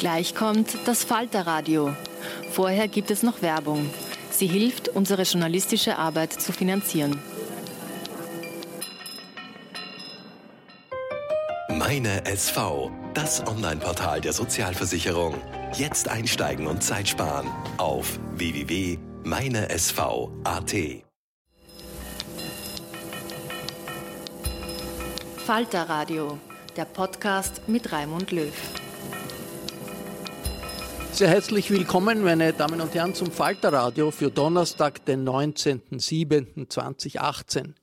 Gleich kommt das Falterradio. Vorher gibt es noch Werbung. Sie hilft, unsere journalistische Arbeit zu finanzieren. Meine SV, das Online-Portal der Sozialversicherung. Jetzt einsteigen und Zeit sparen auf www.meinesv.at. Falterradio, der Podcast mit Raimund Löw. Sehr herzlich willkommen, meine Damen und Herren, zum Falterradio für Donnerstag, den 19.07.2018.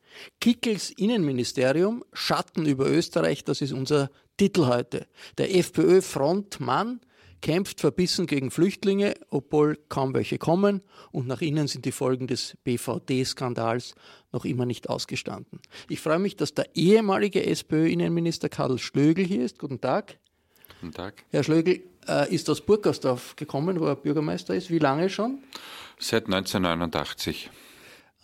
Kickels Innenministerium, Schatten über Österreich, das ist unser Titel heute. Der FPÖ-Frontmann kämpft verbissen gegen Flüchtlinge, obwohl kaum welche kommen und nach innen sind die Folgen des BVD-Skandals noch immer nicht ausgestanden. Ich freue mich, dass der ehemalige SPÖ-Innenminister Karl Schlögl hier ist. Guten Tag. Guten Tag. Herr Schlögl äh, ist aus Burgersdorf gekommen, wo er Bürgermeister ist. Wie lange schon? Seit 1989.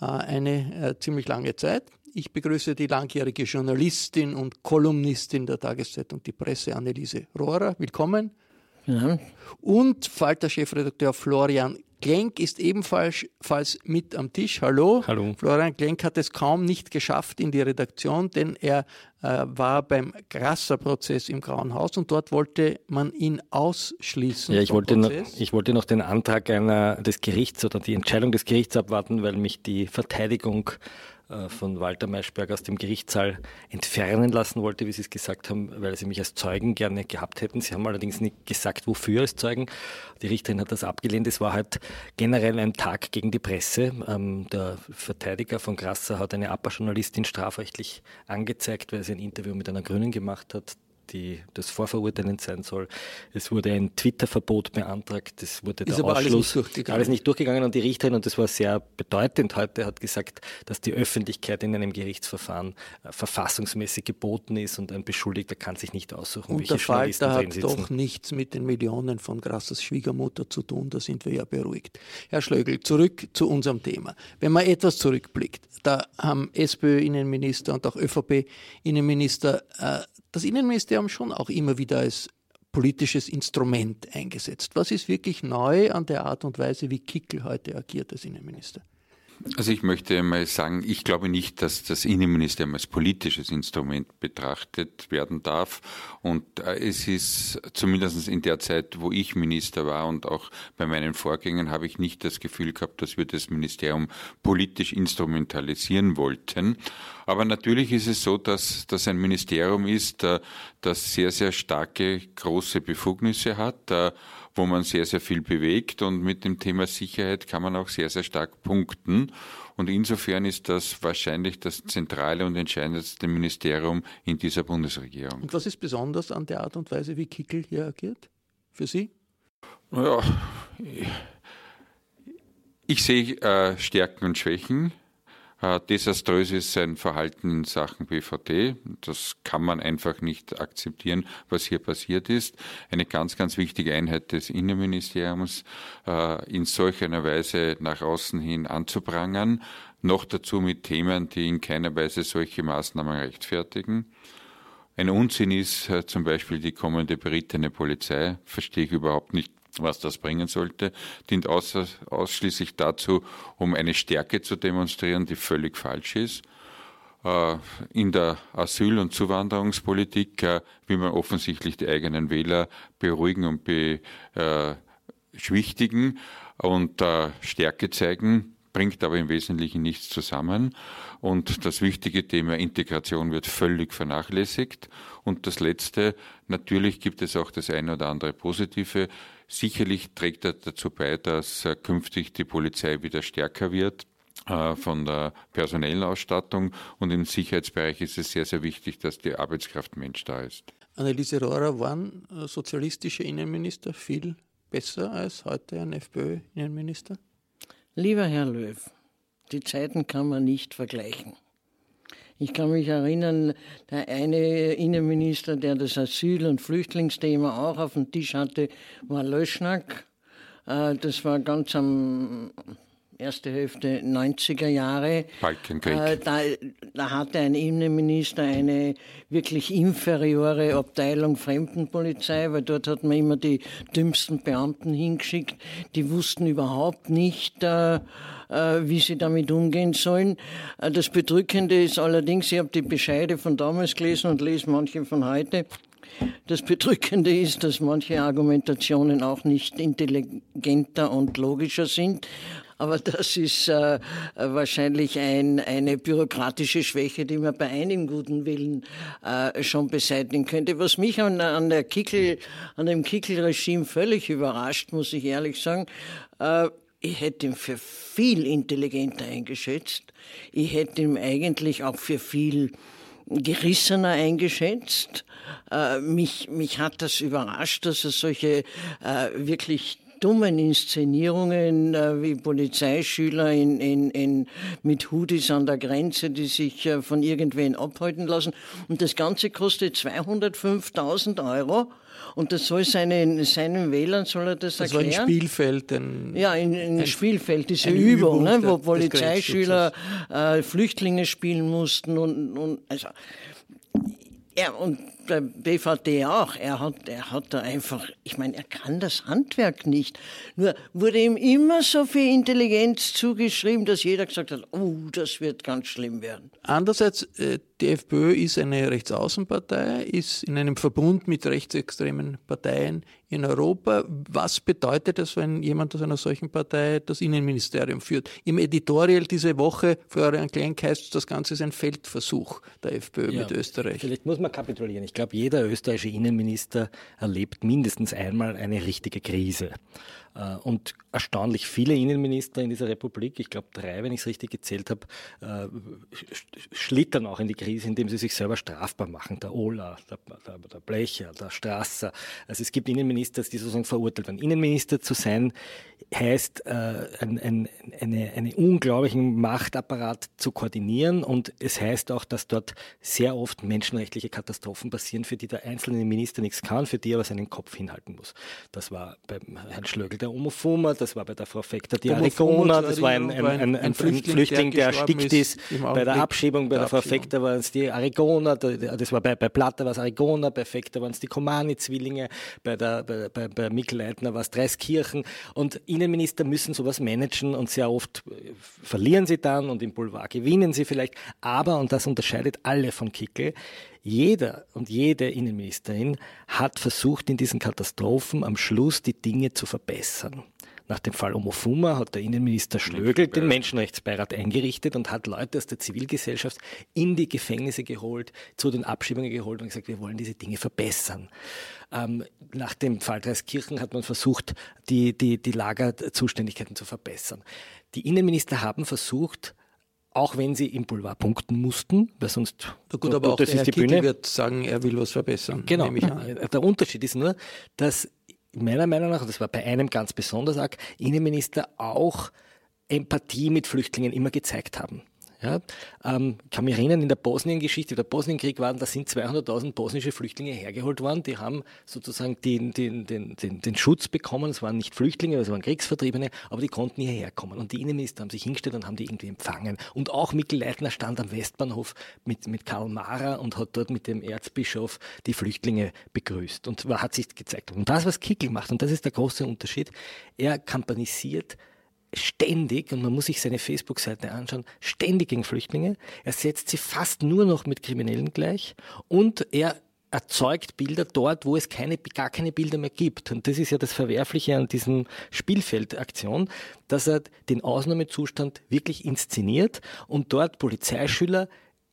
Äh, eine äh, ziemlich lange Zeit. Ich begrüße die langjährige Journalistin und Kolumnistin der Tageszeitung Die Presse, Anneliese Rohrer. Willkommen. Ja. Und Falter-Chefredakteur Florian Klenk ist ebenfalls falls mit am Tisch. Hallo. Hallo. Florian Klenk hat es kaum nicht geschafft in die Redaktion, denn er äh, war beim Grasser-Prozess im Grauen Haus und dort wollte man ihn ausschließen. Ja, ich wollte, noch, ich wollte noch den Antrag einer, des Gerichts oder die Entscheidung des Gerichts abwarten, weil mich die Verteidigung von Walter Maischberg aus dem Gerichtssaal entfernen lassen wollte, wie Sie es gesagt haben, weil sie mich als Zeugen gerne gehabt hätten. Sie haben allerdings nicht gesagt, wofür als Zeugen. Die Richterin hat das abgelehnt. Es war halt generell ein Tag gegen die Presse. Ähm, der Verteidiger von Grasser hat eine APA-Journalistin strafrechtlich angezeigt, weil sie ein Interview mit einer Grünen gemacht hat die das vorverurteilend sein soll. Es wurde ein Twitter-Verbot beantragt, das wurde Ist der aber alles Ausschluss. nicht durchgegangen. Alles nicht durchgegangen und die Richterin, und das war sehr bedeutend heute, hat gesagt, dass die Öffentlichkeit in einem Gerichtsverfahren äh, verfassungsmäßig geboten ist und ein Beschuldigter kann sich nicht aussuchen, Und welche der Journalisten Falter hat doch nichts mit den Millionen von Grassers Schwiegermutter zu tun, da sind wir ja beruhigt. Herr Schlögl, zurück zu unserem Thema. Wenn man etwas zurückblickt, da haben SPÖ-Innenminister und auch ÖVP-Innenminister äh, das Innenministerium schon auch immer wieder als politisches Instrument eingesetzt. Was ist wirklich neu an der Art und Weise, wie Kickel heute agiert als Innenminister? Also ich möchte mal sagen, ich glaube nicht, dass das Innenministerium als politisches Instrument betrachtet werden darf. Und äh, es ist zumindest in der Zeit, wo ich Minister war und auch bei meinen Vorgängern, habe ich nicht das Gefühl gehabt, dass wir das Ministerium politisch instrumentalisieren wollten. Aber natürlich ist es so, dass das ein Ministerium ist, äh, das sehr, sehr starke, große Befugnisse hat äh, wo man sehr, sehr viel bewegt und mit dem Thema Sicherheit kann man auch sehr, sehr stark punkten. Und insofern ist das wahrscheinlich das zentrale und entscheidendste Ministerium in dieser Bundesregierung. Und was ist besonders an der Art und Weise, wie Kickel hier agiert? Für Sie? Ja, Ich sehe äh, Stärken und Schwächen. Äh, desaströs ist sein Verhalten in Sachen BVD. Das kann man einfach nicht akzeptieren, was hier passiert ist. Eine ganz, ganz wichtige Einheit des Innenministeriums äh, in solch einer Weise nach außen hin anzuprangern. Noch dazu mit Themen, die in keiner Weise solche Maßnahmen rechtfertigen. Ein Unsinn ist äh, zum Beispiel die kommende berittene Polizei. Verstehe ich überhaupt nicht, was das bringen sollte, dient außer, ausschließlich dazu, um eine Stärke zu demonstrieren, die völlig falsch ist. Äh, in der Asyl- und Zuwanderungspolitik äh, will man offensichtlich die eigenen Wähler beruhigen und beschwichtigen und Stärke zeigen, bringt aber im Wesentlichen nichts zusammen. Und das wichtige Thema Integration wird völlig vernachlässigt. Und das Letzte, natürlich gibt es auch das eine oder andere Positive. Sicherlich trägt er dazu bei, dass äh, künftig die Polizei wieder stärker wird äh, von der personellen Ausstattung und im Sicherheitsbereich ist es sehr, sehr wichtig, dass die Arbeitskraft Mensch da ist. Anneliese Rohrer waren äh, sozialistische Innenminister viel besser als heute ein FPÖ-Innenminister? Lieber Herr Löw, die Zeiten kann man nicht vergleichen. Ich kann mich erinnern, der eine Innenminister, der das Asyl- und Flüchtlingsthema auch auf dem Tisch hatte, war Löschnack. Äh, das war ganz am erste Hälfte 90er Jahre. Balkenkrieg. Äh, da, da hatte ein Innenminister eine wirklich inferiore Abteilung Fremdenpolizei, weil dort hat man immer die dümmsten Beamten hingeschickt. Die wussten überhaupt nicht, äh, äh, wie sie damit umgehen sollen. Äh, das Bedrückende ist allerdings, ich habe die Bescheide von damals gelesen und lese manche von heute. Das Bedrückende ist, dass manche Argumentationen auch nicht intelligenter und logischer sind. Aber das ist äh, wahrscheinlich ein, eine bürokratische Schwäche, die man bei einem guten Willen äh, schon beseitigen könnte. Was mich an, an, der Kickel, an dem Kickel-Regime völlig überrascht, muss ich ehrlich sagen, äh, ich hätte ihn für viel intelligenter eingeschätzt. Ich hätte ihn eigentlich auch für viel gerissener eingeschätzt. Äh, mich, mich hat das überrascht, dass er solche äh, wirklich dummen Inszenierungen äh, wie Polizeischüler in, in, in, mit Hoodies an der Grenze, die sich äh, von irgendwen abhalten lassen. Und das Ganze kostet 205.000 Euro. Und das soll seinen, seinen Wählern soll er das, das erklären. Das war ein Spielfeld. Ein, ja, ein, ein, ein Spielfeld, diese Übung, Übung ne, wo Polizeischüler äh, Flüchtlinge spielen mussten und, und also ja, und der BVD auch. Er hat, er hat da einfach, ich meine, er kann das Handwerk nicht. Nur wurde ihm immer so viel Intelligenz zugeschrieben, dass jeder gesagt hat, oh, das wird ganz schlimm werden. Andererseits, äh, die FPÖ ist eine Rechtsaußenpartei, ist in einem Verbund mit rechtsextremen Parteien in Europa. Was bedeutet das, wenn jemand aus einer solchen Partei das Innenministerium führt? Im Editorial diese Woche, Florian Klenk, heißt das Ganze ist ein Feldversuch der FPÖ ja, mit Österreich. Vielleicht muss man kapitulieren. Ich glaube, jeder österreichische Innenminister erlebt mindestens einmal eine richtige Krise. Äh, und erstaunlich viele Innenminister in dieser Republik, ich glaube drei, wenn ich es richtig gezählt habe, äh, schlittern auch in die Krise, indem sie sich selber strafbar machen. Der Ola, der, der, Blecher, der Strasser. Also es gibt Innenminister, die sozusagen verurteilt werden. Innenminister zu sein heißt, äh, ein, ein, eine, einen unglaublichen Machtapparat zu koordinieren und es heißt auch, dass dort sehr oft menschenrechtliche Katastrophen passieren, für die der einzelne Minister nichts kann, für die er aber seinen Kopf hinhalten muss. Das war beim Herrn Schlögl der Omofuma, das war bei der Frau Fekter die Arigona, das war ein, ein, ein, ein Flüchtling, Flüchtling, der, erstickt ist. Bei der Abschiebung bei der, Frau Fekter waren es die Arigona, das war bei, bei Platter war es Arigona, bei Fekter waren es die Komani-Zwillinge, bei, der, bei, bei, bei Mikl Leitner war es Dreiskirchen und Innenminister müssen sowas managen und sehr oft äh, verlieren sie dann und im Boulevard gewinnen sie vielleicht, aber, und das unterscheidet alle von Kickel, jeder und jede Innenministerin hat versucht, in diesen Katastrophen am Schluss die Dinge zu verbessern. Nach dem Fall Omofuma hat der Innenminister Schlögl den Menschenrechtsbeirat eingerichtet und hat Leute aus der Zivilgesellschaft in die Gefängnisse geholt, zu den Abschiebungen geholt und gesagt, wir wollen diese Dinge verbessern. Ähm, nach dem Fall Dreiskirchen hat man versucht, die, die, die Lagerzuständigkeiten zu verbessern. Die Innenminister haben versucht, auch wenn sie im Boulevard punkten mussten, weil sonst Na gut, aber auch das der ist die Bühne. wird sagen, er will was verbessern. Genau. Der Unterschied ist nur, dass meiner Meinung nach, und das war bei einem ganz besonders arg, Innenminister auch Empathie mit Flüchtlingen immer gezeigt haben. Ja, ähm, kann mich erinnern, in der Bosnien-Geschichte, der Bosnienkrieg waren, da sind 200.000 bosnische Flüchtlinge hergeholt worden. Die haben sozusagen den, den, den, den, den Schutz bekommen. Es waren nicht Flüchtlinge, es waren Kriegsvertriebene, aber die konnten hierher kommen. Und die Innenminister haben sich hingestellt und haben die irgendwie empfangen. Und auch Mikkel Leitner stand am Westbahnhof mit, mit Karl Mara und hat dort mit dem Erzbischof die Flüchtlinge begrüßt. Und hat sich gezeigt. Und das, was Kickel macht, und das ist der große Unterschied, er kampanisiert ständig, und man muss sich seine Facebook-Seite anschauen, ständig gegen Flüchtlinge. Er setzt sie fast nur noch mit Kriminellen gleich und er erzeugt Bilder dort, wo es keine, gar keine Bilder mehr gibt. Und das ist ja das Verwerfliche an diesem Spielfeldaktion, dass er den Ausnahmezustand wirklich inszeniert und dort Polizeischüler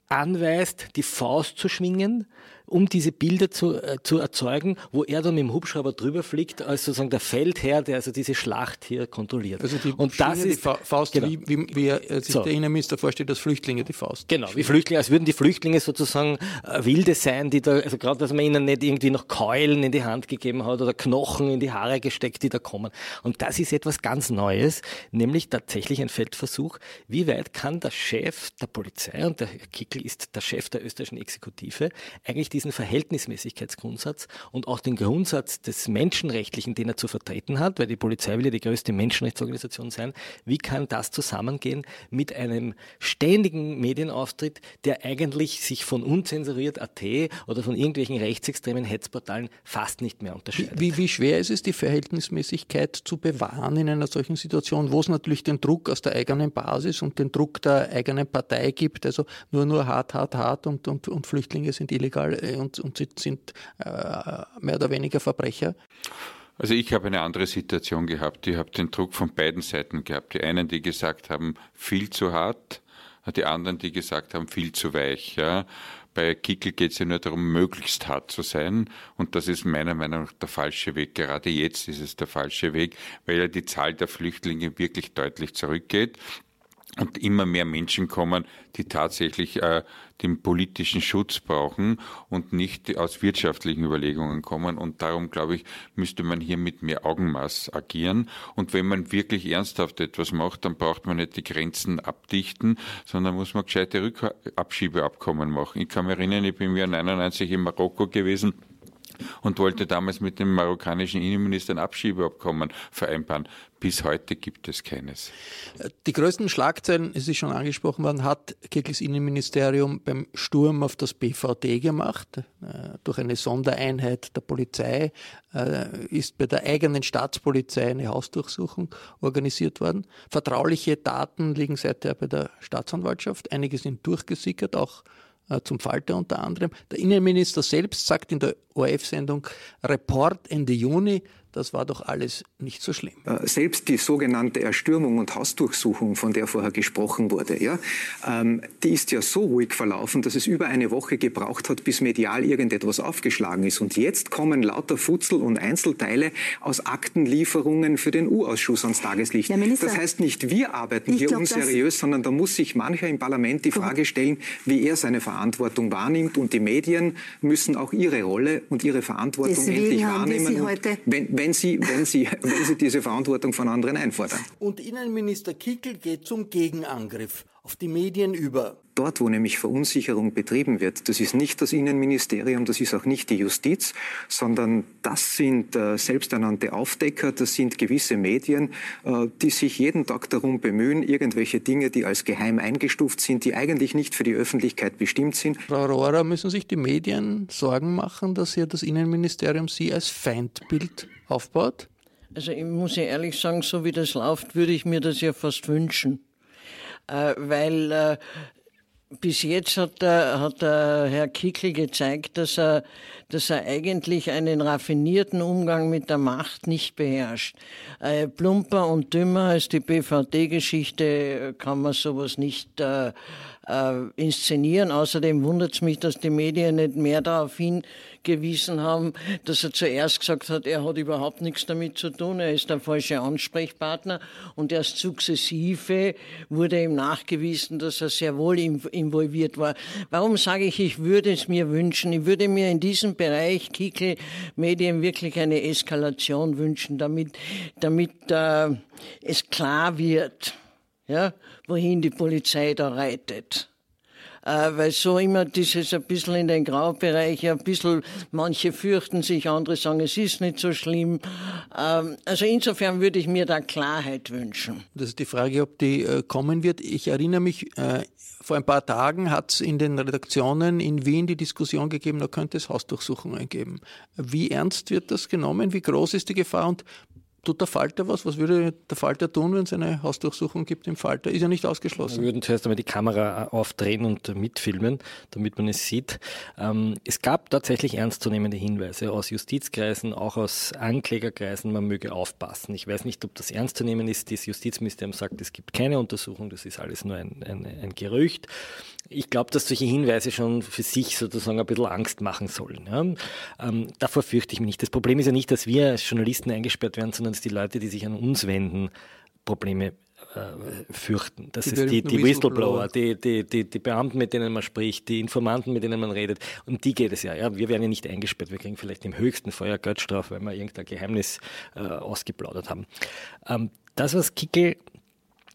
anweist, die Faust zu schwingen um diese Bilder zu, äh, zu erzeugen, wo er dann mit dem Hubschrauber drüber fliegt, als sozusagen der Feldherr, der also diese Schlacht hier kontrolliert. Also die und das ist die Faust, genau. wie, wie, wie er sich so. der Innenminister vorstellt, dass Flüchtlinge die Faust. Genau, wie Flüchtlinge, als würden die Flüchtlinge sozusagen äh, Wilde sein, die da, also gerade, dass man ihnen nicht irgendwie noch Keulen in die Hand gegeben hat oder Knochen in die Haare gesteckt, die da kommen. Und das ist etwas ganz Neues, nämlich tatsächlich ein Feldversuch. Wie weit kann der Chef der Polizei, und der Herr Kickel ist der Chef der österreichischen Exekutive, eigentlich die diesen Verhältnismäßigkeitsgrundsatz und auch den Grundsatz des Menschenrechtlichen, den er zu vertreten hat, weil die Polizei will ja die größte Menschenrechtsorganisation sein. Wie kann das zusammengehen mit einem ständigen Medienauftritt, der eigentlich sich von unzensuriert.at oder von irgendwelchen rechtsextremen Hetzportalen fast nicht mehr unterscheidet? Wie, wie schwer ist es, die Verhältnismäßigkeit zu bewahren in einer solchen Situation, wo es natürlich den Druck aus der eigenen Basis und den Druck der eigenen Partei gibt, also nur, nur hart, hart, hart und, und, und Flüchtlinge sind illegal äh, und, und sind äh, mehr oder weniger Verbrecher? Also ich habe eine andere Situation gehabt. Ich habe den Druck von beiden Seiten gehabt. Die einen, die gesagt haben, viel zu hart, die anderen, die gesagt haben, viel zu weich. Ja. Bei Kickel geht es ja nur darum, möglichst hart zu sein. Und das ist meiner Meinung nach der falsche Weg. Gerade jetzt ist es der falsche Weg, weil ja die Zahl der Flüchtlinge wirklich deutlich zurückgeht und immer mehr Menschen kommen, die tatsächlich äh, den politischen Schutz brauchen und nicht aus wirtschaftlichen Überlegungen kommen. Und darum, glaube ich, müsste man hier mit mehr Augenmaß agieren. Und wenn man wirklich ernsthaft etwas macht, dann braucht man nicht die Grenzen abdichten, sondern muss man gescheite Rückabschiebeabkommen machen. Ich kann mich erinnern, ich bin im Jahr 99 in Marokko gewesen und wollte damals mit dem marokkanischen Innenminister ein Abschiebeabkommen vereinbaren. Bis heute gibt es keines. Die größten Schlagzeilen, es ist schon angesprochen worden, hat Kickels Innenministerium beim Sturm auf das BVD gemacht. Äh, durch eine Sondereinheit der Polizei äh, ist bei der eigenen Staatspolizei eine Hausdurchsuchung organisiert worden. Vertrauliche Daten liegen seither bei der Staatsanwaltschaft. Einige sind durchgesickert, auch zum Falter unter anderem. Der Innenminister selbst sagt in der ORF-Sendung Report Ende Juni, das war doch alles nicht so schlimm. Äh, selbst die sogenannte Erstürmung und Hausdurchsuchung, von der vorher gesprochen wurde, ja, ähm, die ist ja so ruhig verlaufen, dass es über eine Woche gebraucht hat, bis medial irgendetwas aufgeschlagen ist. Und jetzt kommen lauter Futzel und Einzelteile aus Aktenlieferungen für den U-Ausschuss ans Tageslicht. Minister, das heißt nicht, wir arbeiten hier glaub, unseriös, sondern da muss sich mancher im Parlament die Frage stellen, wie er seine Verantwortung wahrnimmt. Und die Medien müssen auch ihre Rolle und ihre Verantwortung Deswegen endlich wahrnehmen. Wenn, Sie, wenn, Sie, wenn Sie diese Verantwortung von anderen einfordern. Und Innenminister Kickel geht zum Gegenangriff auf die Medien über. Dort, wo nämlich Verunsicherung betrieben wird, das ist nicht das Innenministerium, das ist auch nicht die Justiz, sondern das sind äh, selbsternannte Aufdecker, das sind gewisse Medien, äh, die sich jeden Tag darum bemühen, irgendwelche Dinge, die als geheim eingestuft sind, die eigentlich nicht für die Öffentlichkeit bestimmt sind. Frau Rohrer, müssen sich die Medien Sorgen machen, dass hier das Innenministerium Sie als Feindbild aufbaut? Also ich muss ja ehrlich sagen, so wie das läuft, würde ich mir das ja fast wünschen äh, weil äh, bis jetzt hat der, hat der Herr Kickel gezeigt, dass er, dass er eigentlich einen raffinierten Umgang mit der Macht nicht beherrscht. Äh, plumper und dümmer als die BVD-Geschichte kann man sowas nicht äh, äh, inszenieren. Außerdem wundert es mich, dass die Medien nicht mehr darauf hingewiesen haben, dass er zuerst gesagt hat, er hat überhaupt nichts damit zu tun, er ist der falsche Ansprechpartner und erst sukzessive wurde ihm nachgewiesen, dass er sehr wohl involviert war. Warum sage ich, ich würde es mir wünschen? Ich würde mir in diesem Bereich Kickel Medien wirklich eine Eskalation wünschen, damit, damit äh, es klar wird, ja, wohin die Polizei da reitet äh, weil so immer dieses ein bisschen in den Graubereich, ein bisschen, manche fürchten sich, andere sagen, es ist nicht so schlimm. Ähm, also insofern würde ich mir da Klarheit wünschen. Das ist die Frage, ob die äh, kommen wird. Ich erinnere mich, äh, vor ein paar Tagen hat es in den Redaktionen in Wien die Diskussion gegeben, da könnte es Hausdurchsuchungen geben. Wie ernst wird das genommen? Wie groß ist die Gefahr? Und Tut der Falter was? Was würde der Falter tun, wenn es eine Hausdurchsuchung gibt im Falter? Ist ja nicht ausgeschlossen. Wir würden zuerst einmal die Kamera aufdrehen und mitfilmen, damit man es sieht. Ähm, es gab tatsächlich ernstzunehmende Hinweise aus Justizkreisen, auch aus Anklägerkreisen, man möge aufpassen. Ich weiß nicht, ob das ernst zu nehmen ist. Das Justizministerium sagt, es gibt keine Untersuchung, das ist alles nur ein, ein, ein Gerücht. Ich glaube, dass solche Hinweise schon für sich sozusagen ein bisschen Angst machen sollen. Ähm, davor fürchte ich mich nicht. Das Problem ist ja nicht, dass wir als Journalisten eingesperrt werden, sondern dass die Leute, die sich an uns wenden, Probleme äh, fürchten. Das die ist die, die Whistleblower, die, die, die, die Beamten, mit denen man spricht, die Informanten, mit denen man redet. Um die geht es ja. ja. Wir werden ja nicht eingesperrt. Wir kriegen vielleicht im höchsten Fall Geldstrafe, weil wir irgendein Geheimnis äh, ausgeplaudert haben. Ähm, das, was Kickel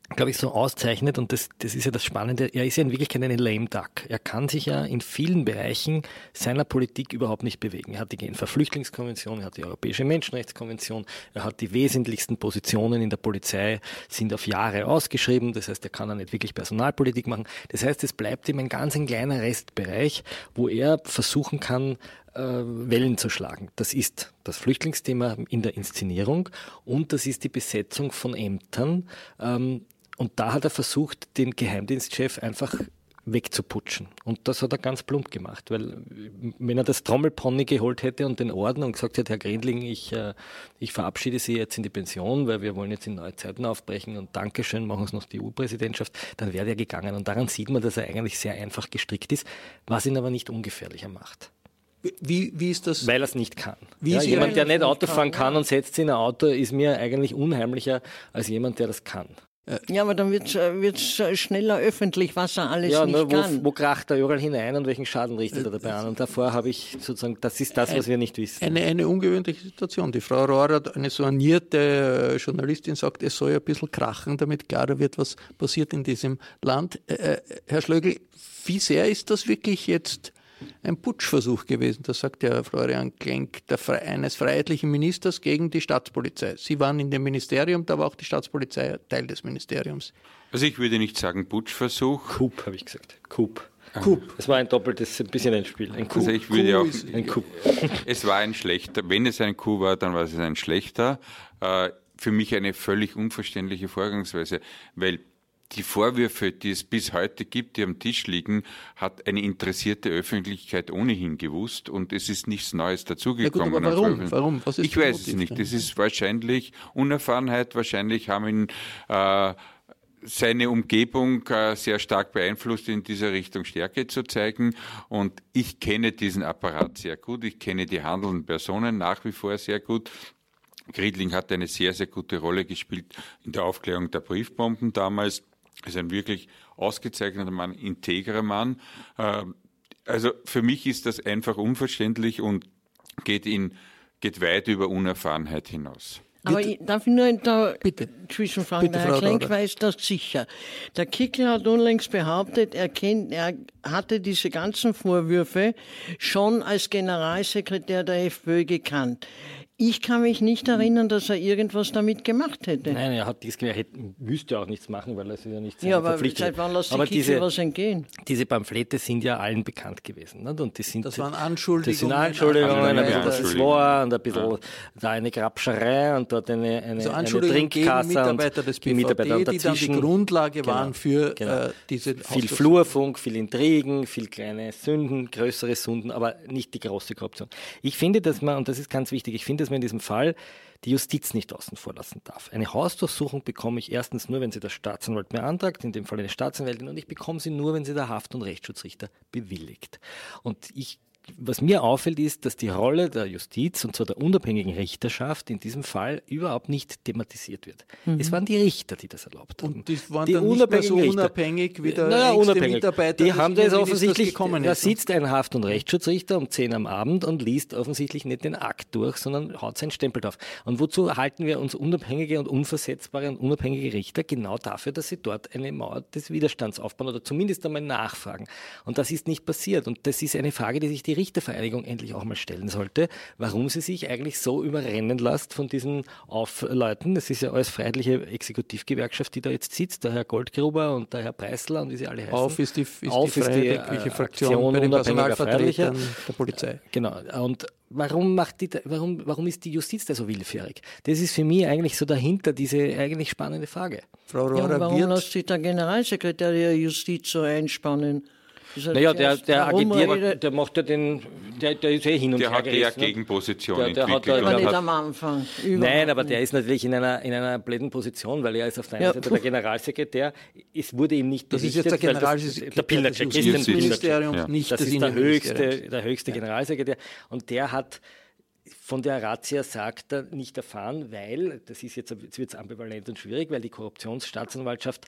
glaube ich, so auszeichnet, und das, das ist ja das Spannende, er ist ja in Wirklichkeit eine lame duck. Er kann sich ja in vielen Bereichen seiner Politik überhaupt nicht bewegen. Er hat die Genfer Flüchtlingskonvention, er hat die Europäische Menschenrechtskonvention, er hat die wesentlichsten Positionen in der Polizei, sind auf Jahre ausgeschrieben, das heißt, er kann ja nicht wirklich Personalpolitik machen. Das heißt, es bleibt ihm ein ganz ein kleiner Restbereich, wo er versuchen kann, äh, Wellen zu schlagen. Das ist das Flüchtlingsthema in der Inszenierung und das ist die Besetzung von Ämtern, ähm, und da hat er versucht, den Geheimdienstchef einfach wegzuputschen. Und das hat er ganz plump gemacht, weil wenn er das Trommelpony geholt hätte und den Orden und gesagt hätte, Herr Grindling, ich, äh, ich verabschiede Sie jetzt in die Pension, weil wir wollen jetzt in neue Zeiten aufbrechen und Dankeschön, machen uns noch die EU-Präsidentschaft, dann wäre er gegangen. Und daran sieht man, dass er eigentlich sehr einfach gestrickt ist, was ihn aber nicht ungefährlicher macht. Wie, wie ist das? Weil er es nicht kann. Ja, jemand, der nicht Auto fahren kann, kann und setzt sich in ein Auto, ist mir eigentlich unheimlicher als jemand, der das kann. Ja, aber dann wird es äh, schneller öffentlich, was er alles ja, nicht nur, wo, kann. Wo kracht er überall hinein und welchen Schaden richtet er dabei an? Und davor habe ich sozusagen, das ist das, was wir nicht wissen. Eine, eine ungewöhnliche Situation. Die Frau Rohrer, eine soignierte äh, Journalistin, sagt, es soll ein bisschen krachen, damit klarer wird, was passiert in diesem Land. Äh, Herr Schlögl, wie sehr ist das wirklich jetzt ein Putschversuch gewesen. Das sagt ja Florian Klenk, Fre eines freiheitlichen Ministers gegen die Staatspolizei. Sie waren in dem Ministerium, da war auch die Staatspolizei Teil des Ministeriums. Also ich würde nicht sagen Putschversuch. Coup, habe ich gesagt. Coup. Coup. Es war ein doppeltes, ein bisschen ein Spiel. Ein Coup. Also ich würde Coup auch, ein Coup. Es war ein schlechter, wenn es ein Coup war, dann war es ein schlechter. Äh, für mich eine völlig unverständliche Vorgangsweise, weil die Vorwürfe, die es bis heute gibt, die am Tisch liegen, hat eine interessierte Öffentlichkeit ohnehin gewusst und es ist nichts Neues dazugekommen. Ja warum? warum? Was ich weiß es nicht. Es ist wahrscheinlich Unerfahrenheit, wahrscheinlich haben ihn äh, seine Umgebung äh, sehr stark beeinflusst, in dieser Richtung Stärke zu zeigen. Und ich kenne diesen Apparat sehr gut. Ich kenne die handelnden Personen nach wie vor sehr gut. Griedling hat eine sehr, sehr gute Rolle gespielt in der Aufklärung der Briefbomben damals ist ein wirklich ausgezeichneter Mann, integrer Mann. Ähm, also für mich ist das einfach unverständlich und geht, in, geht weit über Unerfahrenheit hinaus. Aber ich, darf ich nur da Bitte. zwischenfragen? Bitte, Herr Klenk weiß das sicher. Der Kickl hat unlängst behauptet, er, kennt, er hatte diese ganzen Vorwürfe schon als Generalsekretär der FPÖ gekannt. Ich kann mich nicht erinnern, dass er irgendwas damit gemacht hätte. Nein, er hat dies er müsste auch nichts machen, weil er sich ja nicht ja, aber verpflichtet. Seit wann lässt aber diese, was entgehen? Diese Pamphlete sind ja allen bekannt gewesen. Nicht? Und die sind, das waren Anschuldigungen. Das sind Anschuldigungen, ein bisschen, dass es war und ein bisschen ja. da eine Grabscherei und dort eine, eine, also eine Trinkkasse. Mitarbeiter des BVD, Mitarbeiter die dann die Grundlage genau, waren für genau. äh, diese Viel Flurfunk, viel Intrigen, viel kleine Sünden, größere Sünden, aber nicht die große Korruption. Ich finde, dass man, und das ist ganz wichtig, ich finde, dass man in diesem Fall die Justiz nicht außen vor lassen darf. Eine Hausdurchsuchung bekomme ich erstens nur, wenn sie der Staatsanwalt beantragt, in dem Fall eine Staatsanwältin, und ich bekomme sie nur, wenn sie der Haft- und Rechtsschutzrichter bewilligt. Und ich was mir auffällt, ist, dass die Rolle der Justiz und zwar der unabhängigen Richterschaft in diesem Fall überhaupt nicht thematisiert wird. Mhm. Es waren die Richter, die das erlaubt haben. Und die waren die dann nicht mehr so unabhängig wie der naja, unabhängig. Mitarbeiter. Die haben das offensichtlich, da sitzt ein Haft- und Rechtsschutzrichter um 10 am Abend und liest offensichtlich nicht den Akt durch, sondern haut seinen Stempel drauf. Und wozu halten wir uns unabhängige und unversetzbare und unabhängige Richter? Genau dafür, dass sie dort eine Mauer des Widerstands aufbauen oder zumindest einmal nachfragen. Und das ist nicht passiert. Und das ist eine Frage, die sich die Richtervereinigung endlich auch mal stellen sollte, warum sie sich eigentlich so überrennen lässt von diesen Aufleuten. Das ist ja alles freiheitliche Exekutivgewerkschaft, die da jetzt sitzt, der Herr Goldgruber und der Herr Preisler und wie sie alle heißen. Auf ist die, ist Auf die, ist die äh, Fraktion bei den Personalvertretern der Polizei. Genau. Und warum, macht die, warum, warum ist die Justiz da so willfährig? Das ist für mich eigentlich so dahinter diese eigentlich spannende Frage. Frau Rohrer, ja, warum lässt sich der Generalsekretär der Justiz so einspannen? Naja, der, der agitiert, der macht ja den, der, der ist eh hin und der her hat ja Gegenposition der, der entwickelt. Hat, aber nicht am Anfang. Nein, aber der ist natürlich in einer, in einer blöden Position, weil er ist auf der einen ja. Seite der Generalsekretär. Es wurde ihm nicht Das ist jetzt der Generalsekretär der Pilnacek ist des Ministeriums, ja. nicht das ist der höchste, der höchste Generalsekretär. Und der hat von der Razzia sagt er nicht erfahren, weil, das ist jetzt, jetzt wird es ambivalent und schwierig, weil die Korruptionsstaatsanwaltschaft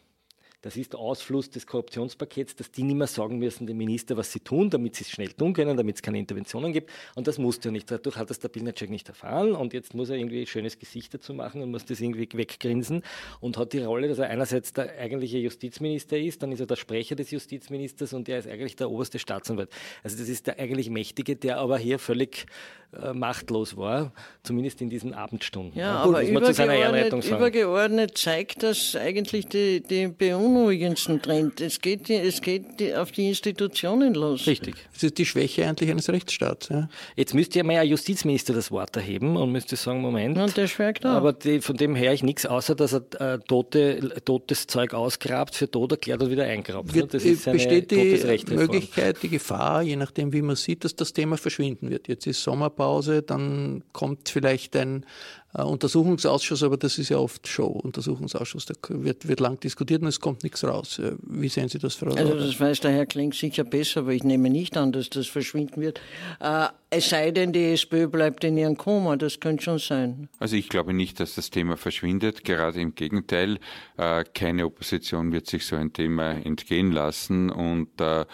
Das ist Ausfluss des Korruptionspakets, dass die nicht mehr sagen müssen dem Minister, was sie tun, damit sie es schnell tun können, damit es keine Interventionen gibt. Und das musste er nicht. Dadurch hat das der Pilnacek nicht erfahren und jetzt muss er irgendwie ein schönes Gesicht dazu machen und muss das irgendwie weggrinsen und hat die Rolle, dass er einerseits der eigentliche Justizminister ist, dann ist er der Sprecher des Justizministers und er ist eigentlich der oberste Staatsanwalt. Also das ist der eigentlich Mächtige, der aber hier völlig äh, machtlos war, zumindest in diesen Abendstunden. Ja, Gut, aber übergeordnet, übergeordnet zeigt das eigentlich die, die beunruhigendsten Trend. Es geht, es geht auf die Institutionen los. Richtig. Es ist die Schwäche eigentlich eines Rechtsstaats. Ja. Jetzt müsste ja mal ein Justizminister das Wort erheben und müsste sagen, Moment. Und der schweigt auch. Aber die, von dem höre ich nichts, außer dass er äh, tote, totes Zeug ausgrabt, für tot erklärt und wieder eingrabt. Wird, das ist besteht die Möglichkeit, die Gefahr, je nachdem wie man sieht, dass das Thema verschwinden wird. Jetzt ist Sommerpause, dann kommt vielleicht ein äh, Untersuchungsausschuss, aber das ist ja oft Show. Untersuchungsausschuss, da wird, wird lang diskutiert und es kommt nichts raus. Äh, wie sehen Sie das, Frau? Also das weiß der Herr Kling sicher besser, aber ich nehme nicht an, dass das verschwinden wird. Äh, es sei denn, die SPÖ bleibt in ihrem Koma, das könnte schon sein. Also ich glaube nicht, dass das Thema verschwindet. Gerade im Gegenteil, äh, keine Opposition wird sich so ein Thema entgehen lassen. Und äh,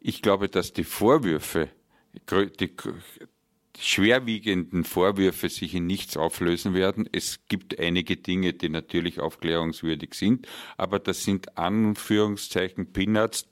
ich glaube, dass die Vorwürfe, die, schwerwiegenden Vorwürfe sich in nichts auflösen werden. Es gibt einige Dinge, die natürlich aufklärungswürdig sind, aber das sind Anführungszeichen Peanuts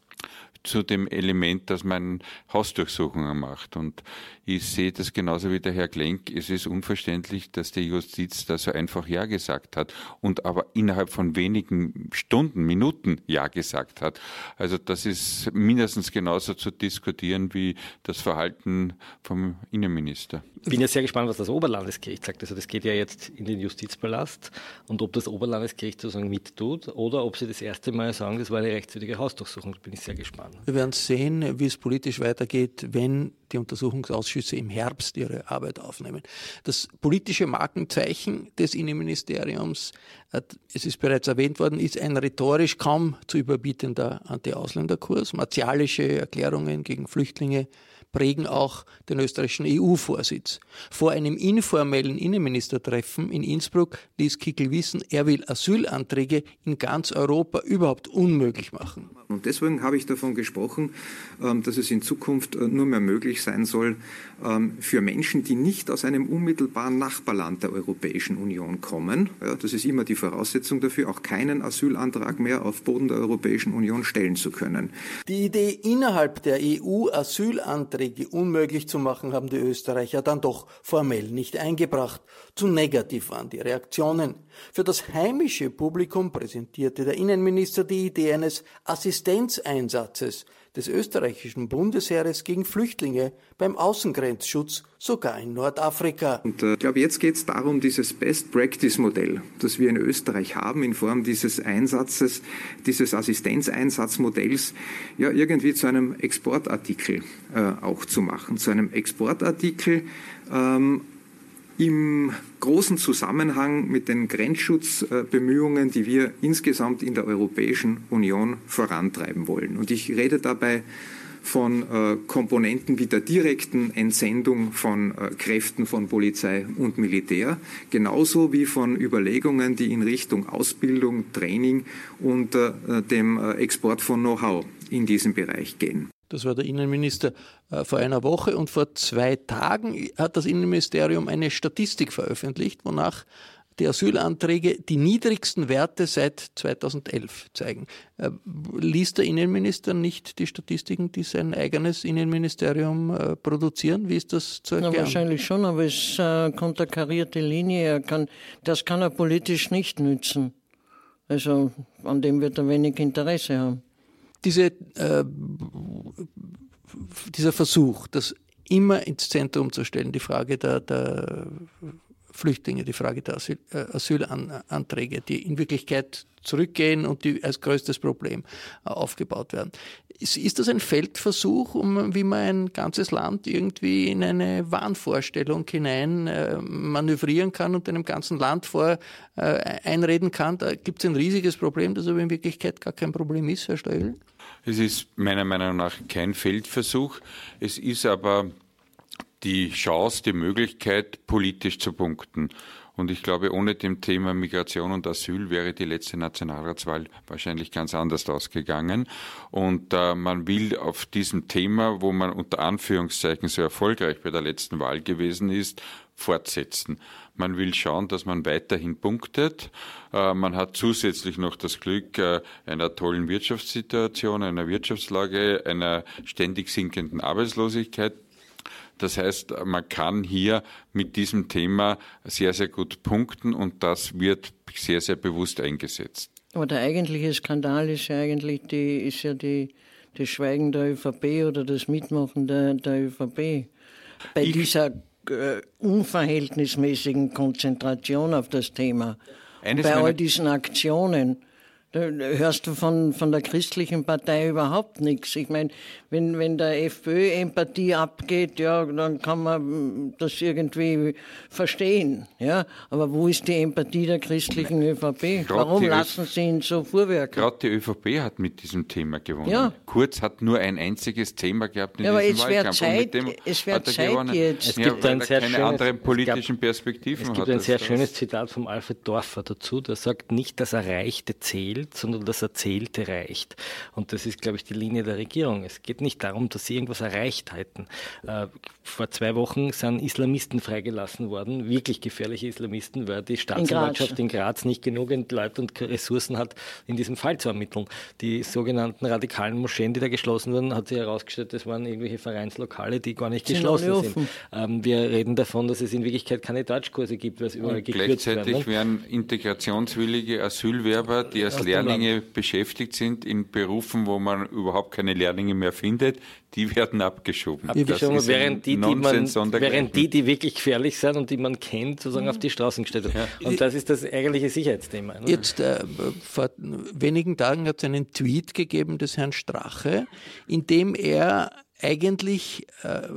zu dem Element, dass man Hausdurchsuchungen macht. Und ich sehe das genauso wie der Herr Klenk. Es ist unverständlich, dass die Justiz da so einfach Ja gesagt hat und aber innerhalb von wenigen Stunden, Minuten Ja gesagt hat. Also das ist mindestens genauso zu diskutieren wie das Verhalten vom Innenminister. Ich bin ja sehr gespannt, was das Oberlandesgericht sagt. Also das geht ja jetzt in den Justizpalast und ob das Oberlandesgericht sozusagen mittut oder ob sie das erste Mal sagen, das war eine rechtswidrige Hausdurchsuchung. bin ich sehr gespannt. Wir werden sehen, wie es politisch weitergeht, wenn die Untersuchungsausschüsse im Herbst ihre Arbeit aufnehmen. Das politische Markenzeichen des Innenministeriums, äh, es ist bereits erwähnt worden, ist ein rhetorisch kaum zu überbietender Anti-Ausländerkurs, martialische Erklärungen gegen Flüchtlinge, prägen auch den österreichischen EU-Vorsitz. Vor einem informellen Innenministertreffen in Innsbruck ließ Kickel wissen, er will Asylanträge in ganz Europa überhaupt unmöglich machen. Und deswegen habe ich davon gesprochen, ähm, dass es in Zukunft äh, nur mehr möglich sein soll ähm, für Menschen, die nicht aus einem unmittelbaren Nachbarland der Europäischen Union kommen. Das ist immer die Voraussetzung dafür, auch keinen Asylantrag mehr auf Boden der Europäischen Union stellen zu können. Die Idee, innerhalb der EU Asylanträge unmöglich zu machen, haben die Österreicher dann doch formell nicht eingebracht. Zu negativ waren die Reaktionen. Für das heimische Publikum präsentierte der Innenminister die Idee eines Assistenzeinsatzes des österreichischen Bundesheeres gegen Flüchtlinge beim Außengrenzschutz, sogar in Nordafrika. Und äh, ich glaube, jetzt geht es darum, dieses Best-Practice-Modell, das wir in Österreich haben, in Form dieses Einsatzes, dieses Assistenzeinsatzmodells, ja irgendwie zu einem Exportartikel äh, auch zu machen, zu einem Exportartikel ähm, im großen Zusammenhang mit den Grenzschutzbemühungen, die wir insgesamt in der Europäischen Union vorantreiben wollen. Und ich rede dabei von äh, Komponenten wie der direkten Entsendung von äh, Kräften von Polizei und Militär, genauso wie von Überlegungen, die in Richtung Ausbildung, Training und äh, dem Export von Know-how in diesem Bereich gehen. Das war der Innenminister äh, vor einer Woche und vor zwei Tagen hat das Innenministerium eine Statistik veröffentlicht, wonach die Asylanträge die niedrigsten Werte seit 2011 zeigen. Äh, liest der Innenminister nicht die Statistiken, die sein eigenes Innenministerium äh, produzieren? Wie ist das zu erklären? Ja, wahrscheinlich schon, aber es ist eine konterkarierte Linie. Kann, das kann er politisch nicht nützen. Also an dem wird er wenig Interesse haben diese, äh, dieser Versuch, das immer ins Zentrum zu stellen, die Frage der, der Flüchtlinge, die Frage der Asyl, äh, Asylanträge, die in Wirklichkeit zurückgehen und die als größtes Problem äh, aufgebaut werden. Ist, ist das ein Feldversuch, um wie man ein ganzes Land irgendwie in eine Wahnvorstellung hinein äh, manövrieren kann und einem ganzen Land vor äh, einreden kann? Da gibt es ein riesiges Problem, das aber in Wirklichkeit gar kein Problem ist, Herr Steugl. Es ist meiner Meinung nach kein Feldversuch. Es ist aber die Chance, die Möglichkeit, politisch zu punkten. Und ich glaube, ohne dem Thema Migration und Asyl wäre die letzte Nationalratswahl wahrscheinlich ganz anders ausgegangen. Und äh, man will auf diesem Thema, wo man unter Anführungszeichen so erfolgreich bei der letzten Wahl gewesen ist, fortsetzen. Man will schauen, dass man weiterhin punktet. Äh, man hat zusätzlich noch das Glück äh, einer tollen Wirtschaftssituation, einer Wirtschaftslage, einer ständig sinkenden Arbeitslosigkeit. Das heißt, man kann hier mit diesem Thema sehr, sehr gut punkten und das wird sehr, sehr bewusst eingesetzt. Aber der eigentliche Skandal ist ja eigentlich die, ist ja die, das Schweigen der ÖVP oder das Mitmachen der, der ÖVP. Bei ich dieser äh, unverhältnismäßigen Konzentration auf das Thema. Bei all diesen Aktionen. Da hörst du von, von der christlichen Partei überhaupt nichts. Ich meine, wenn, wenn der FPÖ Empathie abgeht, ja, dann kann man das irgendwie verstehen. Ja? Aber wo ist die Empathie der christlichen ÖVP? Grad Warum lassen sie ihn so vorwirken? Gerade die ÖVP hat mit diesem Thema gewonnen. Ja. Kurz hat nur ein einziges Thema gehabt in ja, diesem aber Wahlkampf. Zeit, es wird Zeit gewonnen. jetzt. Es gibt ja, ein sehr keine schönes, anderen politischen gab, Perspektiven Es gibt ein sehr schönes Zitat vom Alfred Dorfer dazu, der sagt, nicht das Erreichte zählt, erzählt, sondern das Erzählte reicht. Und das ist, glaube ich, die Linie der Regierung. Es geht nicht darum, dass sie irgendwas erreicht hätten. Äh, vor zwei Wochen sind Islamisten freigelassen worden, wirklich gefährliche Islamisten, weil die Staatsanwaltschaft in Graz, in Graz nicht genug Leute und Ressourcen hat, in diesem Fall zu ermitteln. Die sogenannten radikalen Moscheen, die da geschlossen wurden, hat sich herausgestellt, das waren irgendwelche Vereinslokale, die gar nicht sind geschlossen sind. Ähm, wir reden davon, dass es in Wirklichkeit keine Deutschkurse gibt, weil es überall gekürzt Gleichzeitig werden, ne? werden integrationswillige Asylwerber, die als Lehrlinge beschäftigt sind in Berufen, wo man überhaupt keine Lehrlinge mehr findet, die werden abgeschoben. abgeschoben während, die, die man, während die, die wirklich gefährlich sind und die man kennt, sozusagen auf die Straßen gestellt wird. Ja. Und das ist das eigentliche Sicherheitsthema. Ne? Jetzt, äh, vor wenigen Tagen hat es einen Tweet gegeben des Herrn Strache, in dem er eigentlich äh,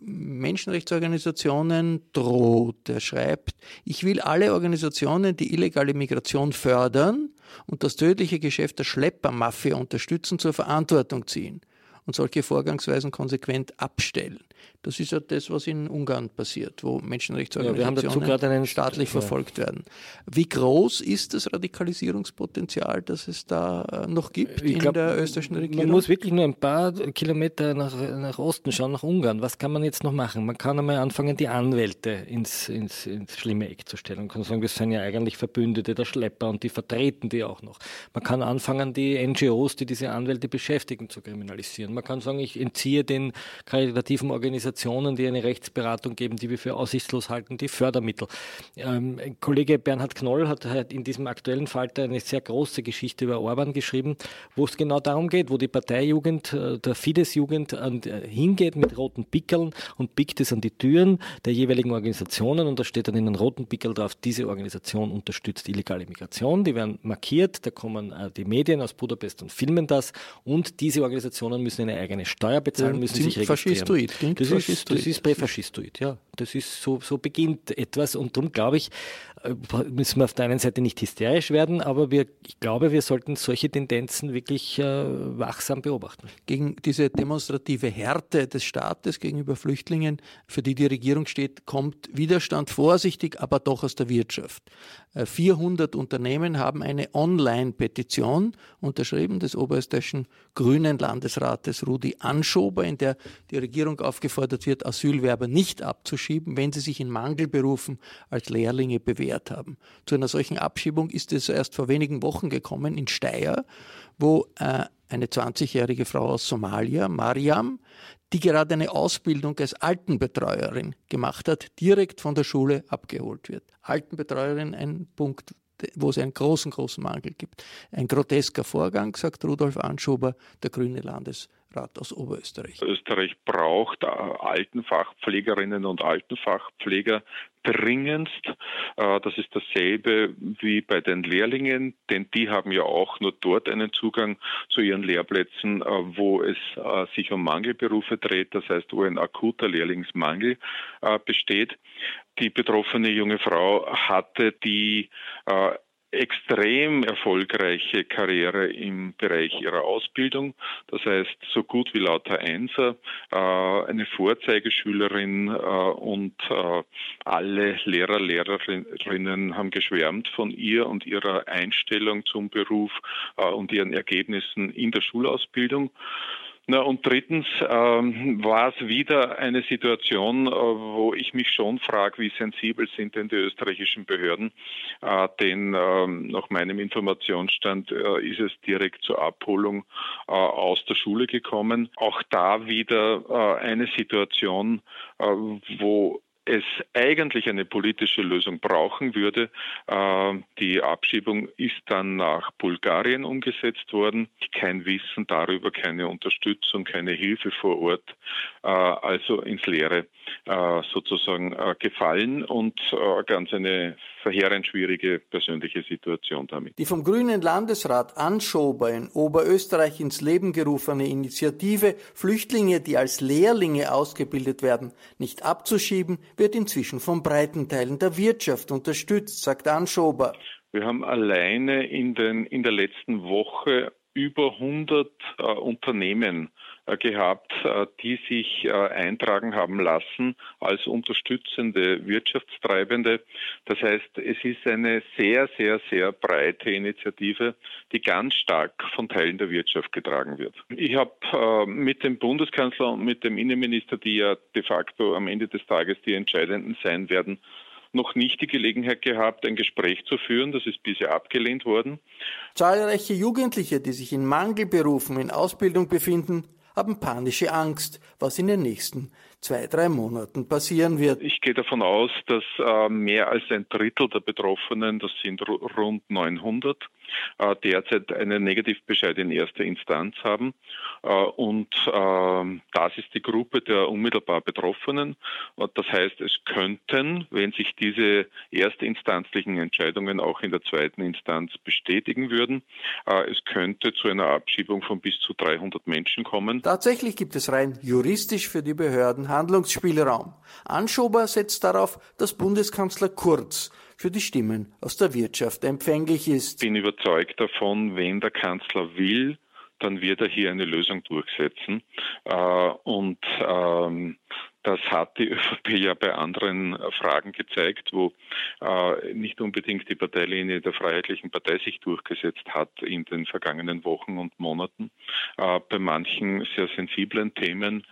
Menschenrechtsorganisationen droht. Er schreibt, ich will alle Organisationen, die illegale Migration fördern und das tödliche Geschäft der Schleppermafia unterstützen, zur Verantwortung ziehen und solche Vorgangsweisen konsequent abstellen. Das ist ja das, was in Ungarn passiert, wo Menschenrechtsorganisationen ja, staatlich ja. verfolgt werden. Wie groß ist das Radikalisierungspotenzial, das es da äh, noch gibt ich in glaub, der österreichischen Regierung? Man muss wirklich nur ein paar Kilometer nach, nach Osten schauen, nach Ungarn. Was kann man jetzt noch machen? Man kann einmal anfangen, die Anwälte ins, ins, ins schlimme Eck zu stellen. Man kann sagen, das sind ja eigentlich Verbündete der Schlepper und die vertreten die auch noch. Man kann anfangen, die NGOs, die diese Anwälte beschäftigen, zu kriminalisieren. Man kann sagen, ich entziehe den karitativen Organisationen, die eine Rechtsberatung geben, die wir für aussichtslos halten, die Fördermittel. Ähm, Kollege Bernhard Knoll hat halt in diesem aktuellen Falter eine sehr große Geschichte über Orban geschrieben, wo es genau darum geht, wo die Parteijugend, äh, der Fidesz-Jugend äh, hingeht mit roten Pickeln und pickt es an die Türen der jeweiligen Organisationen und da steht dann in einem roten Pickel drauf, diese Organisation unterstützt illegale Migration. Die werden markiert, da kommen äh, die Medien aus Budapest und filmen das und diese Organisationen müssen eine eigene Steuer bezahlen, müssen sich registrieren. Faschistoid, das, ist, das ist präfaschistoid, ja. Das ist so, so beginnt etwas und darum glaube ich, äh, müssen wir auf der einen Seite nicht hysterisch werden, aber wir, ich glaube, wir sollten solche Tendenzen wirklich äh, wachsam beobachten. Gegen diese demonstrative Härte des Staates gegenüber Flüchtlingen, für die die Regierung steht, kommt Widerstand vorsichtig, aber doch aus der Wirtschaft. 400 äh, Unternehmen haben eine Online-Petition unterschrieben des oberösterreichischen Grünen Landesrates Rudi Anschober, in der die Regierung aufgefordert wird, Asylwerber nicht abzuschieben, wenn sie sich in Mangelberufen als Lehrlinge bewährt haben. Zu einer solchen Abschiebung ist es erst vor wenigen Wochen gekommen in Steyr, wo äh, eine 20-jährige Frau aus Somalia, Mariam, die gerade eine Ausbildung als Altenbetreuerin gemacht hat, direkt von der Schule abgeholt wird. Altenbetreuerin, ein Punkt, wo es einen großen, großen Mangel gibt. Ein grotesker Vorgang, sagt Rudolf Anschober, der grüne Landesrat aus Oberösterreich. Österreich braucht Altenfachpflegerinnen und Altenfachpfleger dringendst. Äh, das ist dasselbe wie bei den Lehrlingen, denn die haben ja auch nur dort einen Zugang zu ihren Lehrplätzen, äh, wo es äh, sich um Mangelberufe dreht, das heißt, wo ein akuter Lehrlingsmangel besteht. Die betroffene junge Frau hatte die extrem erfolgreiche Karriere im Bereich ihrer Ausbildung. Das heißt, so gut wie lauter Einser, äh, eine Vorzeigeschülerin äh, und äh, alle Lehrer, Lehrerinnen haben geschwärmt von ihr und ihrer Einstellung zum Beruf und ihren Ergebnissen in der Schulausbildung. Na, und drittens ähm, war es wieder eine Situation, äh, wo ich mich schon frage, wie sensibel sind denn die österreichischen Behörden? Äh, denn äh, nach meinem Informationsstand äh, ist es direkt zur Abholung äh, aus der Schule gekommen. Auch da wieder äh, eine Situation, wo es eigentlich eine politische Lösung brauchen würde. Äh, die Abschiebung ist dann nach Bulgarien umgesetzt worden. Kein Wissen darüber, keine Unterstützung, keine Hilfe vor Ort, äh, also ins Leere äh, sozusagen gefallen und ganz eine verheerend schwierige persönliche Situation damit. Die vom Grünen Landesrat Anschober in Oberösterreich ins Leben gerufene Initiative, Flüchtlinge, die als Lehrlinge ausgebildet werden, nicht abzuschieben, wird inzwischen von breiten Teilen der Wirtschaft unterstützt, sagt Anschober. Wir haben alleine in, den, in der letzten Woche über 100 äh, Unternehmen gehabt, äh, die sich äh, eintragen haben lassen als unterstützende Wirtschaftstreibende. Das heißt, es ist eine sehr, sehr, sehr breite Initiative, die ganz stark von Teilen der Wirtschaft getragen wird. Ich habe mit dem Bundeskanzler und mit dem Innenminister, die ja de facto am Ende des Tages die Entscheidenden sein werden, noch nicht die Gelegenheit gehabt, ein Gespräch zu führen. Das ist bisher abgelehnt worden. Zahlreiche Jugendliche, die sich in Mangelberufen in Ausbildung befinden, haben panische Angst, was in den nächsten zwei, drei Monaten passieren wird. Ich gehe davon aus, dass äh, mehr als ein Drittel der Betroffenen, das sind rund 900, äh, derzeit einen Negativbescheid in erster Instanz haben. Äh, und äh, das ist die Gruppe der unmittelbar Betroffenen. Das heißt, es könnten, wenn sich diese erstinstanzlichen Entscheidungen auch in der zweiten Instanz bestätigen würden, es könnte zu einer Abschiebung von bis zu 300 Menschen kommen. Tatsächlich gibt es rein juristisch für die Behörden Handlungsspielraum. Anschober setzt darauf, dass Bundeskanzler Kurz für die Stimmen aus der Wirtschaft empfänglich ist. Ich bin überzeugt davon, wenn der Kanzler will, dann wird er hier eine Lösung durchsetzen. Äh, und ähm, Das hat die ÖVP ja bei anderen Fragen gezeigt, wo äh, nicht unbedingt die Parteilinie der Freiheitlichen Partei sich durchgesetzt hat in den vergangenen Wochen und Monaten. Äh, bei manchen sehr sensiblen Themen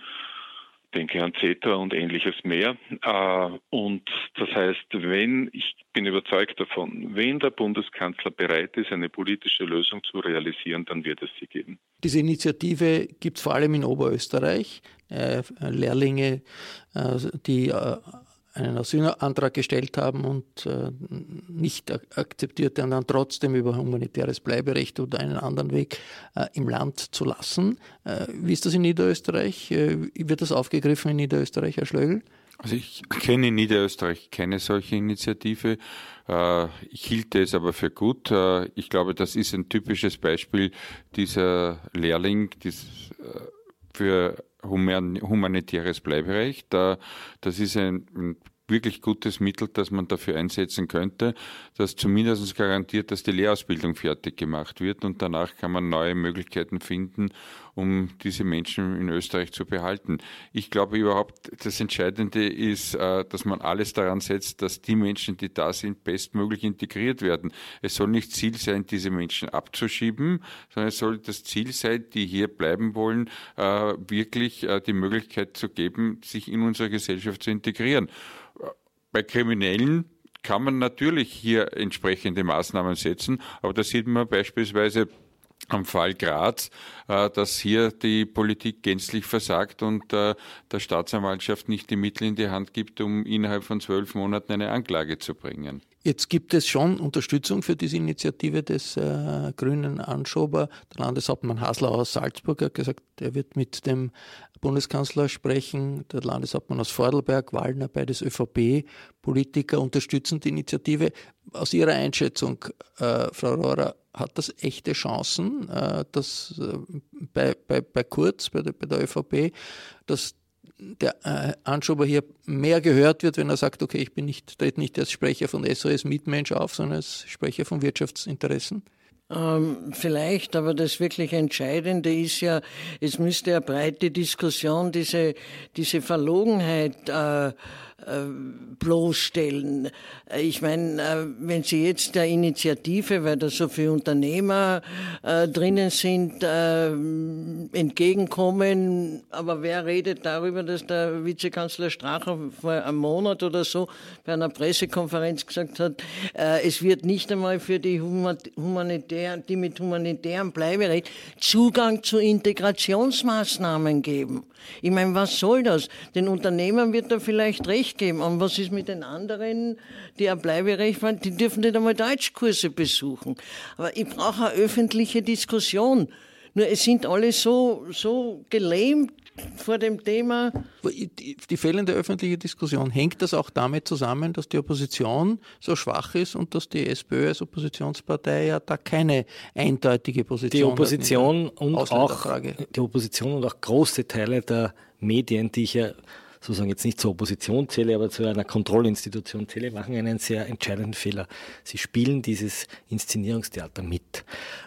denke an CETA und ähnliches mehr. Äh, und das heißt, wenn, ich bin überzeugt davon, wenn der Bundeskanzler bereit ist, eine politische Lösung zu realisieren, dann wird es sie geben. Diese Initiative gibt es vor allem in Oberösterreich. Äh, Lehrlinge, äh, die einen Asylantrag gestellt haben und äh, nicht akzeptiert und dann trotzdem über humanitäres Bleiberecht oder einen anderen Weg äh, im Land zu lassen. Äh, wie ist das in Niederösterreich? Äh, wird das aufgegriffen in Niederösterreich, Herr Schlögl? Also ich kenne in Niederösterreich keine solche Initiative. Äh, ich hielt es aber für gut. Äh, ich glaube, das ist ein typisches Beispiel dieser Lehrling, dieses, für humanitäres Bleiberecht. Das ist ein wirklich gutes Mittel, das man dafür einsetzen könnte, das zumindest garantiert, dass die Lehrausbildung fertig gemacht wird und danach kann man neue Möglichkeiten finden, um diese Menschen in Österreich zu behalten. Ich glaube überhaupt, das Entscheidende ist, äh, dass man alles daran setzt, dass die Menschen, die da sind, bestmöglich integriert werden. Es soll nicht Ziel sein, diese Menschen abzuschieben, sondern es soll das Ziel sein, die hier bleiben wollen, äh, wirklich äh, die Möglichkeit zu geben, sich in unsere Gesellschaft zu integrieren. Bei Kriminellen kann man natürlich hier entsprechende Maßnahmen setzen, aber da sieht man beispielsweise am Fall Graz, äh, dass hier die Politik gänzlich versagt und äh, der Staatsanwaltschaft nicht die Mittel in die Hand gibt, um innerhalb von zwölf Monaten eine Anklage zu bringen. Jetzt gibt es schon Unterstützung für diese Initiative des äh, grünen Anschober. Der Landeshauptmann Hasler aus Salzburg hat gesagt, er wird mit dem Bundeskanzler sprechen. Der Landeshauptmann aus Vordelberg, Wallner, beides ÖVP-Politiker unterstützen die Initiative. Aus Ihrer Einschätzung, äh, Frau Rohrer, hat das echte Chancen, äh, dass äh, bei, bei, bei Kurz, bei der, bei der ÖVP, dass der äh, Anschober hier mehr gehört wird, wenn er sagt, okay, ich bin nicht, trete nicht als Sprecher von SOS Mitmensch auf, sondern als Sprecher von Wirtschaftsinteressen? Ähm, vielleicht, aber das wirklich Entscheidende ist ja, es müsste eine breite Diskussion, diese, diese Verlogenheit äh, äh, bloßstellen. Ich meine, äh, wenn Sie jetzt der Initiative, weil da so viele Unternehmer äh, drinnen sind, äh, entgegenkommen, aber wer redet darüber, dass der Vizekanzler Stracher vor einem Monat oder so bei einer Pressekonferenz gesagt hat, es wird nicht einmal für die humanitären, die mit humanitären Bleiberecht Zugang zu Integrationsmaßnahmen geben. Ich meine, was soll das? Den Unternehmern wird er vielleicht recht geben. Und was ist mit den anderen, die ein Bleiberecht waren? Die dürfen nicht einmal Deutschkurse besuchen. Aber ich brauche eine öffentliche Diskussion. Nur es sind alle so, so gelähmt vor dem Thema. Die fehlende öffentliche Diskussion, hängt das auch damit zusammen, dass die Opposition so schwach ist und dass die SPÖ als Oppositionspartei ja da keine eindeutige Position die Opposition hat und auch Die Opposition und auch große Teile der Medien, die ich ja sozusagen jetzt nicht zur Opposition zähle, aber zu einer Kontrollinstitution zähle, machen einen sehr entscheidenden Fehler. Sie spielen dieses Inszenierungstheater mit.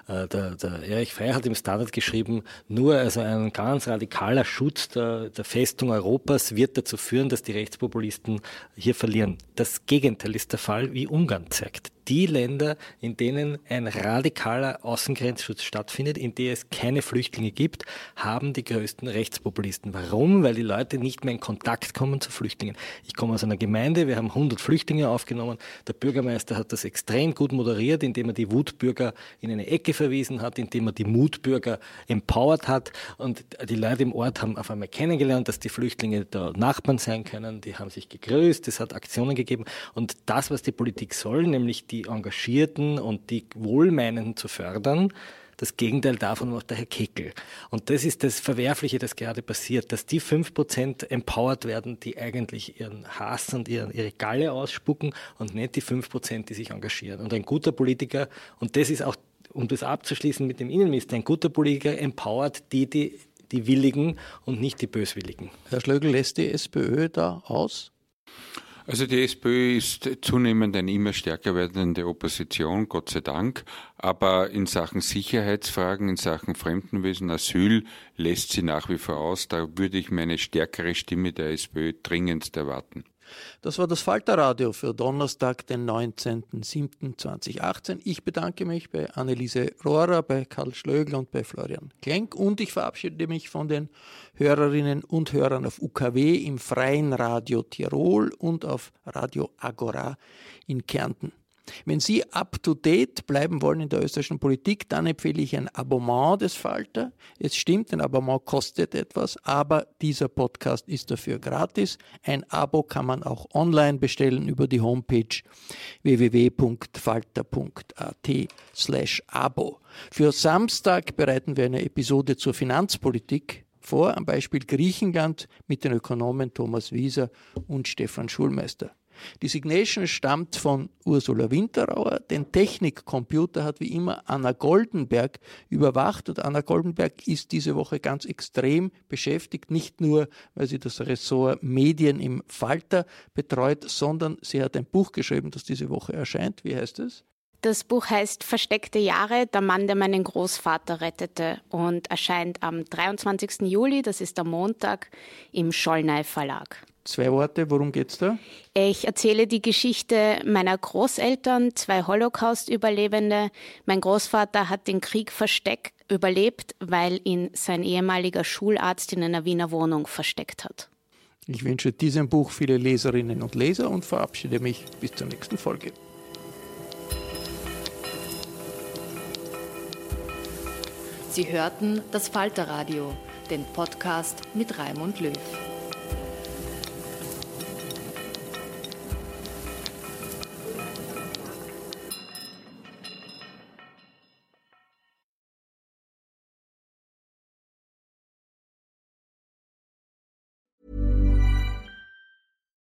Der, der Erich Frey hat im Standard geschrieben, nur also ein ganz radikaler Schutz der, der Festung Europas wird dazu führen, dass die Rechtspopulisten hier verlieren. Das Gegenteil ist der Fall, wie Ungarn zeigt die Länder, in denen ein radikaler Außengrenzschutz stattfindet, in denen es keine Flüchtlinge gibt, haben die größten Rechtspopulisten. Warum? Weil die Leute nicht mehr in Kontakt kommen zu Flüchtlingen. Ich komme aus einer Gemeinde, wir haben 100 Flüchtlinge aufgenommen. Der Bürgermeister hat das extrem gut moderiert, indem er die Wutbürger in eine Ecke verwiesen hat, indem er die Mutbürger empowered hat. Und die Leute im Ort haben auf einmal kennengelernt, dass die Flüchtlinge da Nachbarn sein können. Die haben sich gegrüßt, es hat Aktionen gegeben. Und das, was die Politik soll, nämlich die Engagierten und die Wohlmeinenden zu fördern. Das Gegenteil davon macht der Herr Kickel. Und das ist das Verwerfliche, das gerade passiert, dass die 5% empowered werden, die eigentlich ihren Hass und ihren, ihre Galle ausspucken und nicht die 5%, die sich engagieren. Und ein guter Politiker, und das ist auch, um das abzuschließen mit dem Innenminister, ein guter Politiker empowert die, die, die Willigen und nicht die Böswilligen. Herr Schlögl, lässt die SPÖ da aus? Also die SPÖ ist zunehmend eine immer stärker werdende Opposition, Gott sei Dank. Aber in Sachen Sicherheitsfragen, in Sachen Fremdenwesen, Asyl lässt sie nach wie vor aus. Da würde ich mir eine stärkere Stimme der SPÖ dringendst erwarten. Das war das Falterradio für Donnerstag, den 19.07.2018. Ich bedanke mich bei Anneliese Rohrer, bei Karl Schlögl und bei Florian Klenk und ich verabschiede mich von den Hörerinnen und Hörern auf UKW im Freien Radio Tirol und auf Radio Agora in Kärnten. Wenn Sie up-to-date bleiben wollen in der österreichischen Politik, dann empfehle ich ein Abonnement des Falter. Es stimmt, ein Abonnement kostet etwas, aber dieser Podcast ist dafür gratis. Ein Abo kann man auch online bestellen über die Homepage www.falter.at slash Abo. Für Samstag bereiten wir eine Episode zur Finanzpolitik vor, am Beispiel Griechenland mit den Ökonomen Thomas Wieser und Stefan Schulmeister. Die Signation stammt von Ursula Winterauer. Den Technikcomputer hat wie immer Anna Goldenberg überwacht und Anna Goldenberg ist diese Woche ganz extrem beschäftigt, nicht nur, weil sie das Ressort Medien im Falter betreut, sondern sie hat ein Buch geschrieben, das diese Woche erscheint. Wie heißt es? Das Buch heißt Versteckte Jahre, der Mann, der meinen Großvater rettete und erscheint am 23. Juli, das ist der Montag, im Schollnei Verlag. Zwei Worte, worum geht's da? Ich erzähle die Geschichte meiner Großeltern, zwei Holocaust-Überlebende. Mein Großvater hat den Krieg versteckt, überlebt, weil ihn sein ehemaliger Schularzt in einer Wiener Wohnung versteckt hat. Ich wünsche diesem Buch viele Leserinnen und Leser und verabschiede mich bis zur nächsten Folge. Sie hörten das Falterradio, den Podcast mit Raimund Löw.